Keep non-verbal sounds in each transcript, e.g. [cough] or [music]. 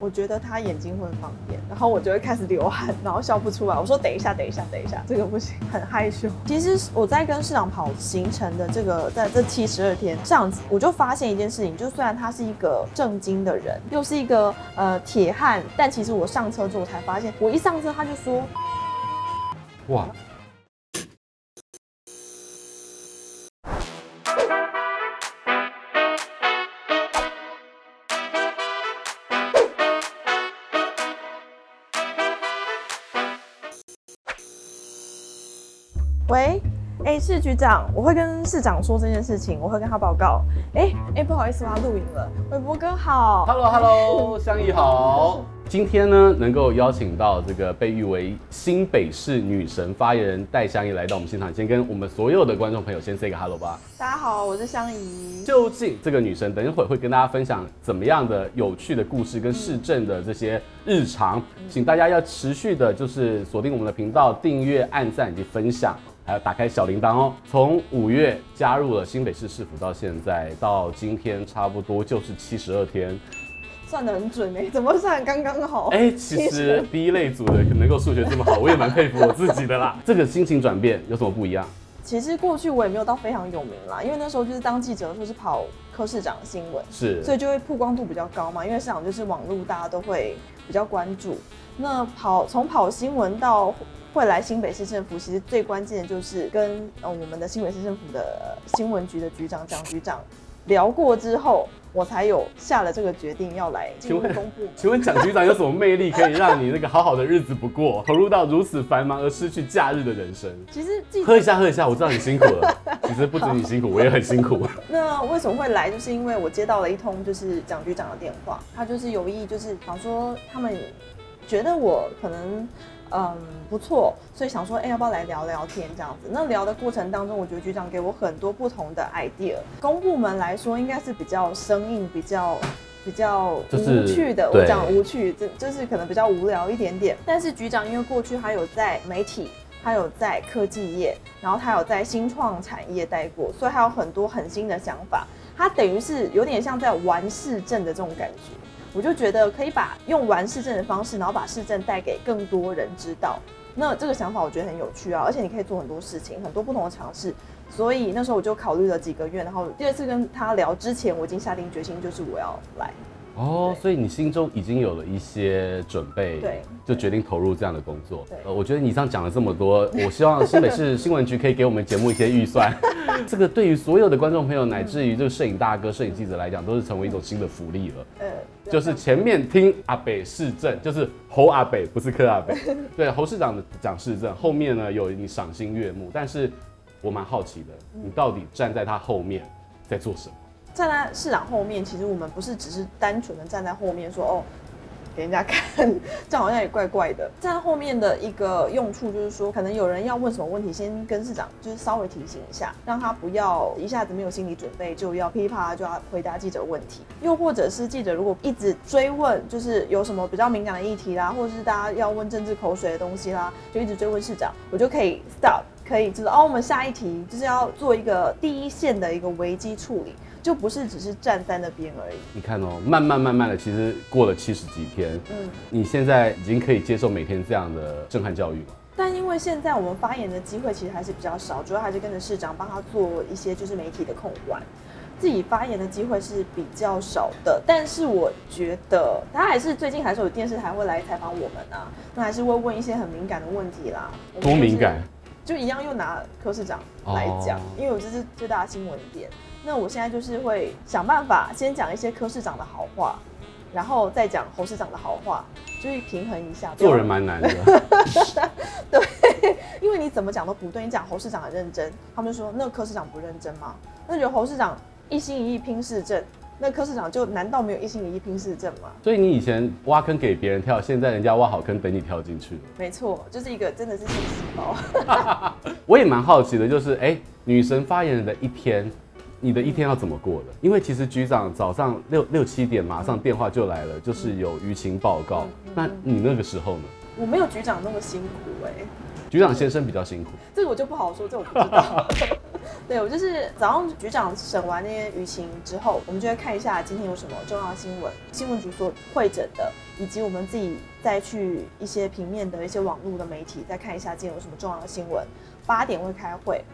我觉得他眼睛会放电，然后我就会开始流汗，然后笑不出来。我说等一下，等一下，等一下，这个不行，很害羞。其实我在跟市长跑行程的这个，在这七十二天这样子，我就发现一件事情，就虽然他是一个正经的人，又是一个呃铁汉，但其实我上车之后才发现，我一上车他就说，哇。喂，哎、欸，市局长，我会跟市长说这件事情，我会跟他报告。哎、欸、哎、欸，不好意思，我要录影了。玮博哥好，Hello Hello，[laughs] 香怡好。今天呢，能够邀请到这个被誉为新北市女神发言人戴香怡来到我们现场，先跟我们所有的观众朋友先 say 个 hello 吧。大家好，我是香怡。究竟这个女神等一会儿会跟大家分享怎么样的有趣的故事跟市政的这些日常，嗯、请大家要持续的就是锁定我们的频道，订阅、按赞以及分享。还要打开小铃铛哦。从五月加入了新北市市府到现在，到今天差不多就是七十二天，算得很准哎，怎么算刚刚好？哎、欸，其实第一类组的能够数学这么好，我也蛮佩服我自己的啦。[laughs] 这个心情转变有什么不一样？其实过去我也没有到非常有名啦，因为那时候就是当记者，就是跑科市长新闻，是，所以就会曝光度比较高嘛。因为市长就是网络，大家都会比较关注。那跑从跑新闻到。会来新北市政府，其实最关键的就是跟呃我们的新北市政府的新闻局的局长蒋局长聊过之后，我才有下了这个决定要来请问。请问蒋局长有什么魅力可以让你那个好好的日子不过，[laughs] 投入到如此繁忙而失去假日的人生？其实喝一下喝一下，我知道你辛苦了。[laughs] 其实不止你辛苦，我也很辛苦。那为什么会来？就是因为我接到了一通就是蒋局长的电话，他就是有意就是想说他们觉得我可能。嗯，不错，所以想说，哎、要不要来聊聊天这样子？那聊的过程当中，我觉得局长给我很多不同的 idea。公部门来说，应该是比较生硬、比较比较无趣的。我讲无趣，这就是可能比较无聊一点点。但是局长因为过去他有在媒体，他有在科技业，然后他有在新创产业待过，所以他有很多很新的想法。他等于是有点像在玩市政的这种感觉。我就觉得可以把用玩市政的方式，然后把市政带给更多人知道。那这个想法我觉得很有趣啊，而且你可以做很多事情，很多不同的尝试。所以那时候我就考虑了几个月，然后第二次跟他聊之前，我已经下定决心，就是我要来。哦，所以你心中已经有了一些准备，对，就决定投入这样的工作。对，呃，我觉得你这样讲了这么多，我希望新北市新闻局可以给我们节目一些预算。这个对于所有的观众朋友，乃至于这个摄影大哥、摄影记者来讲，都是成为一种新的福利了。呃，就是前面听阿北市政，就是侯阿北，不是柯阿北。[laughs] 对，侯市长的讲市政，后面呢有你赏心悦目，但是我蛮好奇的，你到底站在他后面在做什么？站在市长后面，其实我们不是只是单纯的站在后面说哦，给人家看，这样好像也怪怪的。在后面的一个用处就是说，可能有人要问什么问题，先跟市长就是稍微提醒一下，让他不要一下子没有心理准备就要噼啪就要回答记者问题。又或者是记者如果一直追问，就是有什么比较敏感的议题啦，或者是大家要问政治口水的东西啦，就一直追问市长，我就可以 stop，可以就是哦，我们下一题就是要做一个第一线的一个危机处理。就不是只是站在那边而已。你看哦，慢慢慢慢的，其实过了七十几天，嗯，你现在已经可以接受每天这样的震撼教育了。但因为现在我们发言的机会其实还是比较少，主要还是跟着市长帮他做一些就是媒体的控管，自己发言的机会是比较少的。但是我觉得他还是最近还是有电视台会来采访我们啊，那还是会问一些很敏感的问题啦。多敏感？就一样又拿柯市长来讲，哦，因为我这是最大的新闻点。那我现在就是会想办法先讲一些柯市长的好话，然后再讲侯市长的好话，就是平衡一下。做人蛮难的。[laughs] 对，因为你怎么讲都不对。你讲侯市长很认真，他们就说那柯市长不认真吗？那觉得侯市长一心一意拼市政，那柯市长就难道没有一心一意拼市政吗？所以你以前挖坑给别人跳，现在人家挖好坑等你跳进去了。没错，就是一个真的是信息包。[laughs] 我也蛮好奇的，就是哎、欸，女神发言人的一天。你的一天要怎么过的？因为其实局长早上六六七点马上电话就来了，就是有舆情报告。那你那个时候呢？我没有局长那么辛苦哎。局长先生比较辛苦。这个我就不好说，这我不知道。[laughs] 对，我就是早上局长审完那些舆情之后，我们就会看一下今天有什么重要新闻，新闻局所会诊的，以及我们自己再去一些平面的一些网络的媒体再看一下今天有什么重要的新闻。八点会开会。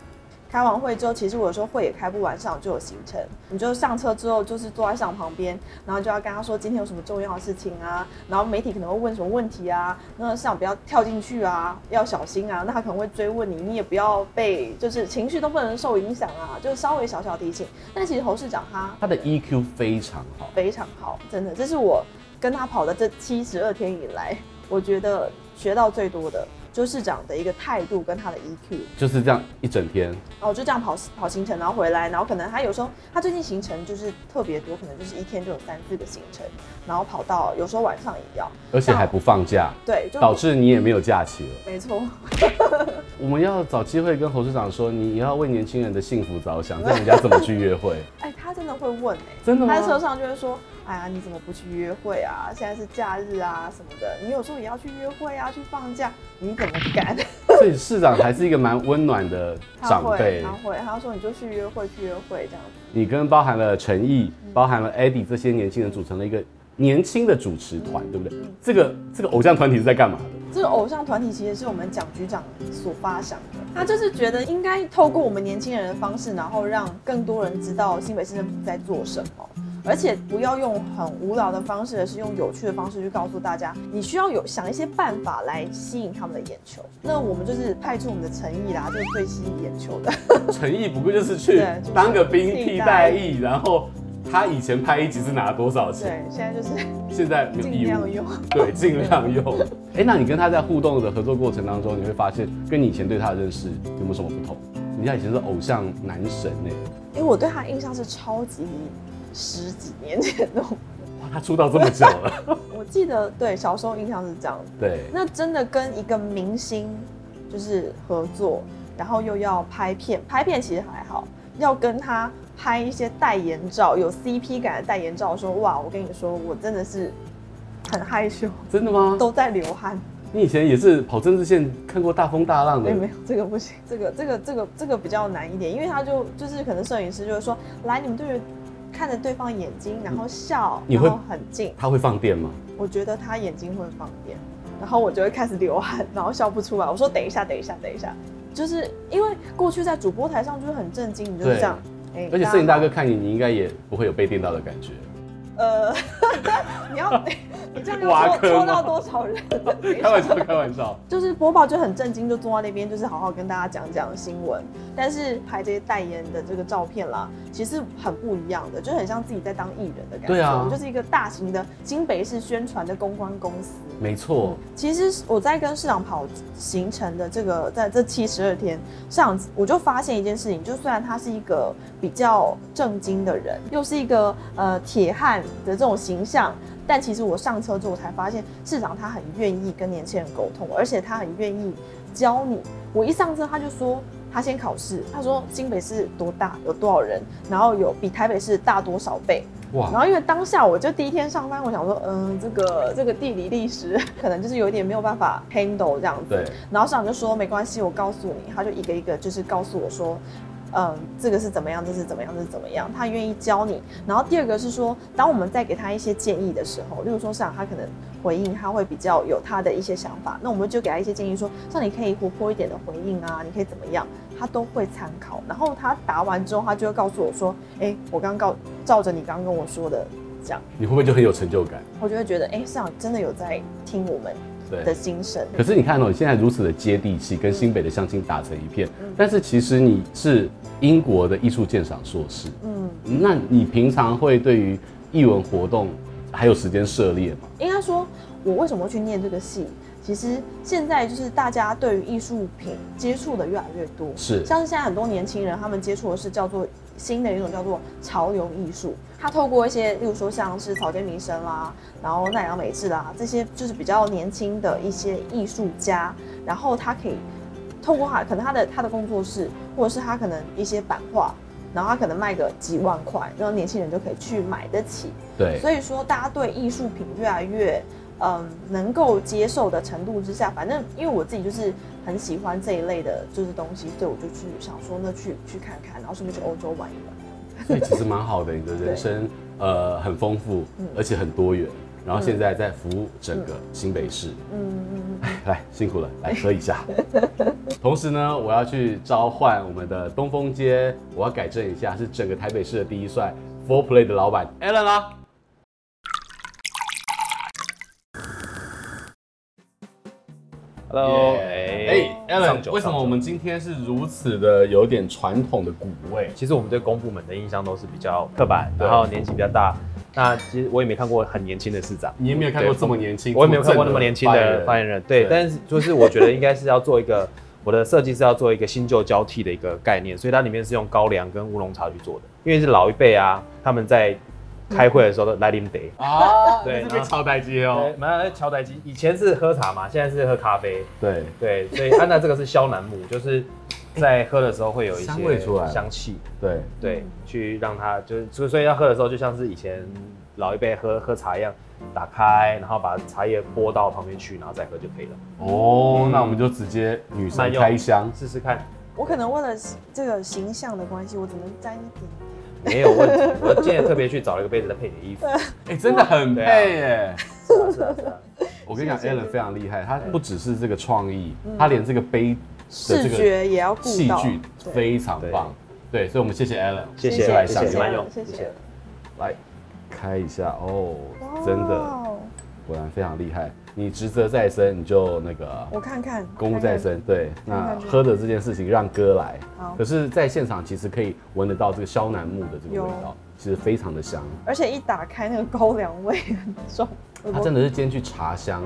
开完会之后，其实我有时候会也开不完，上就有行程。你就上车之后，就是坐在上旁边，然后就要跟他说今天有什么重要的事情啊。然后媒体可能会问什么问题啊，那上不要跳进去啊，要小心啊。那他可能会追问你，你也不要被就是情绪都不能受影响啊，就是稍微小小提醒。但其实侯市长他他的 EQ 非常好，非常好，真的，这是我跟他跑的这七十二天以来，我觉得学到最多的。就市长的一个态度跟他的 EQ 就是这样一整天哦，就这样跑跑行程，然后回来，然后可能他有时候他最近行程就是特别多，可能就是一天就有三四个行程，然后跑到有时候晚上也要，而且还不放假，对，就导致你也没有假期了。没错，[laughs] [laughs] 我们要找机会跟侯市长说，你要为年轻人的幸福着想，这样人家怎么去约会？哎，他真的会问哎、欸，真的吗？他在车上就会说。哎呀，你怎么不去约会啊？现在是假日啊什么的，你有时候也要去约会啊，去放假，你怎么敢？[laughs] 所以市长还是一个蛮温暖的 [laughs] 长辈。他会，他说你就去约会，去约会这样子。你跟包含了陈毅，包含了 Eddie 这些年轻人组成了一个年轻的主持团，对不对？这个这个偶像团体是在干嘛的？这个偶像团体其实是我们蒋局长所发想的，他就是觉得应该透过我们年轻人的方式，然后让更多人知道新北市政府在做什么。而且不要用很无聊的方式，而是用有趣的方式去告诉大家，你需要有想一些办法来吸引他们的眼球。那我们就是派出我们的诚意啦，就是最吸引眼球的。诚意不过就是去当个兵替代役，然后他以前拍一集是拿了多少钱？对，现在就是 [laughs] 现在尽量用，对，尽量用。[laughs] 哎，那你跟他在互动的合作过程当中，你会发现跟你以前对他的认识有没有什么不同？你像以前是偶像男神呢？因为我对他印象是超级。十几年前的，哇，他出道这么久了。[laughs] 我记得，对，小时候印象是这样子。对，那真的跟一个明星就是合作，然后又要拍片，拍片其实还好，要跟他拍一些代言照，有 CP 感的代言照，说哇，我跟你说，我真的是很害羞。真的吗？都在流汗。你以前也是跑政治线，看过大风大浪的？没有，没有，这个不行，这个这个这个这个比较难一点，因为他就就是可能摄影师就会说，来，你们对着。看着对方眼睛，然后笑，你会然后很近。他会放电吗？我觉得他眼睛会放电，然后我就会开始流汗，然后笑不出来。我说等一下，等一下，等一下，就是因为过去在主播台上就是很震惊，你就是这样。而且摄影大哥看你，你应该也不会有被电到的感觉。呃，[laughs] 你要你，你这样要戳戳到多少人？[laughs] 开玩笑，开玩笑。就是播报就很震惊，就坐在那边，就是好好跟大家讲讲新闻。但是拍这些代言的这个照片啦，其实很不一样的，就很像自己在当艺人的感觉。对啊，我们就是一个大型的新北市宣传的公关公司。没错、嗯。其实我在跟市长跑行程的这个，在这七十二天上，我就发现一件事情，就虽然他是一个比较正经的人，又是一个呃铁汉的这种形象，但其实我上车之后才发现，市长他很愿意跟年轻人沟通，而且他很愿意教你。我一上车他就说，他先考试，他说新北市多大，有多少人，然后有比台北市大多少倍。哇！然后因为当下我就第一天上班，我想说，嗯，这个这个地理历史 [laughs] 可能就是有一点没有办法 handle 这样子。对。然后市长就说没关系，我告诉你，他就一个一个就是告诉我说。嗯，这个是怎么样？这是怎么样？这是怎么样？他愿意教你。然后第二个是说，当我们在给他一些建议的时候，例如说像他可能回应，他会比较有他的一些想法，那我们就给他一些建议，说像你可以活泼一点的回应啊，你可以怎么样？他都会参考。然后他答完之后，他就会告诉我说，哎，我刚告照着你刚跟我说的讲，你会不会就很有成就感？我就会觉得，哎，市长真的有在听我们。的精神。可是你看哦，你现在如此的接地气，跟新北的乡亲打成一片。但是其实你是英国的艺术鉴赏硕士。嗯，那你平常会对于艺文活动还有时间涉猎吗？应该说，我为什么会去念这个系？其实现在就是大家对于艺术品接触的越来越多。是，像是现在很多年轻人，他们接触的是叫做新的一种叫做潮流艺术。它透过一些，例如说像是草间弥生啦，然后奈良美智啦，这些就是比较年轻的一些艺术家，然后他可以透过他可能他的他的工作室，或者是他可能一些版画，然后他可能卖个几万块，然后年轻人就可以去买得起。对，所以说大家对艺术品越来越嗯能够接受的程度之下，反正因为我自己就是很喜欢这一类的就是东西，所以我就去想说那去去看看，然后顺便去欧洲玩一玩。所以其实蛮好的，你的人生呃很丰富，而且很多元。然后现在在服务整个新北市，嗯嗯嗯，来辛苦了，来喝一下。[laughs] 同时呢，我要去召唤我们的东风街，我要改正一下，是整个台北市的第一帅 Four Play 的老板 Alan 啦。Hello，哎，Alan，为什么我们今天是如此的有点传统的古味？其实我们对公部门的印象都是比较刻板，然后年纪比较大。那其实我也没看过很年轻的市长，你也没有看过这么年轻，我也没有看过那么年轻的发言人。对，但是 [laughs] 就是我觉得应该是要做一个，我的设计是要做一个新旧交替的一个概念，所以它里面是用高粱跟乌龙茶去做的，因为是老一辈啊，他们在开会的时候都来啉茶。啊，对，是被敲台机哦，蛮爱敲台机，以前是喝茶嘛，现在是喝咖啡，对。对，所以安娜这个是消楠木，就是。在喝的时候会有一些香味出来，香气，对。对，去让它就是，所以要喝的时候就像是以前老一辈喝喝茶一样，打开，然后把茶叶拨到旁边去，然后再喝就可以了。哦，嗯、那我们就直接女生开箱。试试看。我可能为了这个形象的关系，我只能沾一点点。没有问题，我今天特别去找了一个杯子来配你的衣服。哎，真的很配耶！是啊是啊是啊。我跟你讲，Alan 非常厉害，他不只是这个创意，他连这个杯。视觉也要器具非常棒，对，所以我们谢谢 Alan，谢谢，谢谢，慢用，谢谢。来开一下哦，真的，果然非常厉害。你职责在身，你就那个，我看看，公务在身，对。那喝的这件事情让哥来，可是在现场其实可以闻得到这个萧楠木的这个味道，其实非常的香，而且一打开那个高粱味很重，它真的是兼具茶香、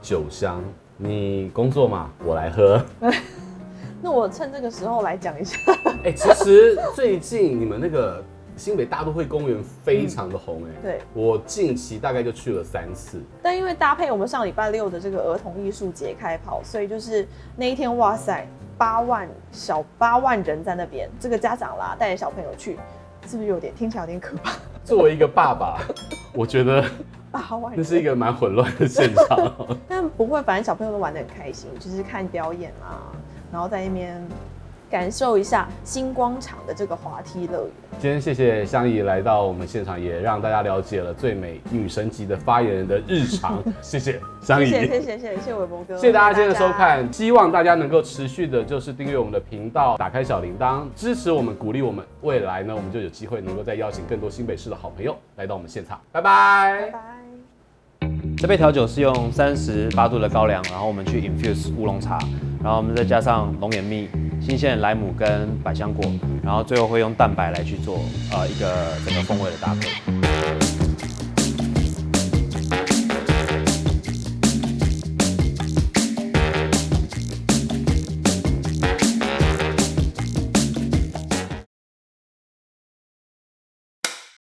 酒香。你工作嘛，我来喝。[laughs] 那我趁这个时候来讲一下。哎，其实最近你们那个新北大都会公园非常的红哎。对。我近期大概就去了三次。但因为搭配我们上礼拜六的这个儿童艺术节开跑，所以就是那一天，哇塞，八万小八万人在那边。这个家长啦，带着小朋友去，是不是有点听起来有点可怕？作为一个爸爸，[laughs] 我觉得。八万这是一个蛮混乱的现场，[laughs] 但不会，反正小朋友都玩得很开心，就是看表演啊，然后在那边感受一下星光场的这个滑梯乐园。今天谢谢香怡来到我们现场，也让大家了解了最美女神级的发言人的日常。[laughs] 谢谢香怡，谢谢谢谢谢谢伟博哥，谢谢大家今天的收看，希望大家能够持续的，就是订阅我们的频道，打开小铃铛，支持我们，鼓励我们，未来呢，我们就有机会能够再邀请更多新北市的好朋友来到我们现场。拜拜。拜拜。这杯调酒是用三十八度的高粱，然后我们去 infuse 乌龙茶，然后我们再加上龙眼蜜、新鲜的莱姆跟百香果，然后最后会用蛋白来去做呃一个整个风味的搭配。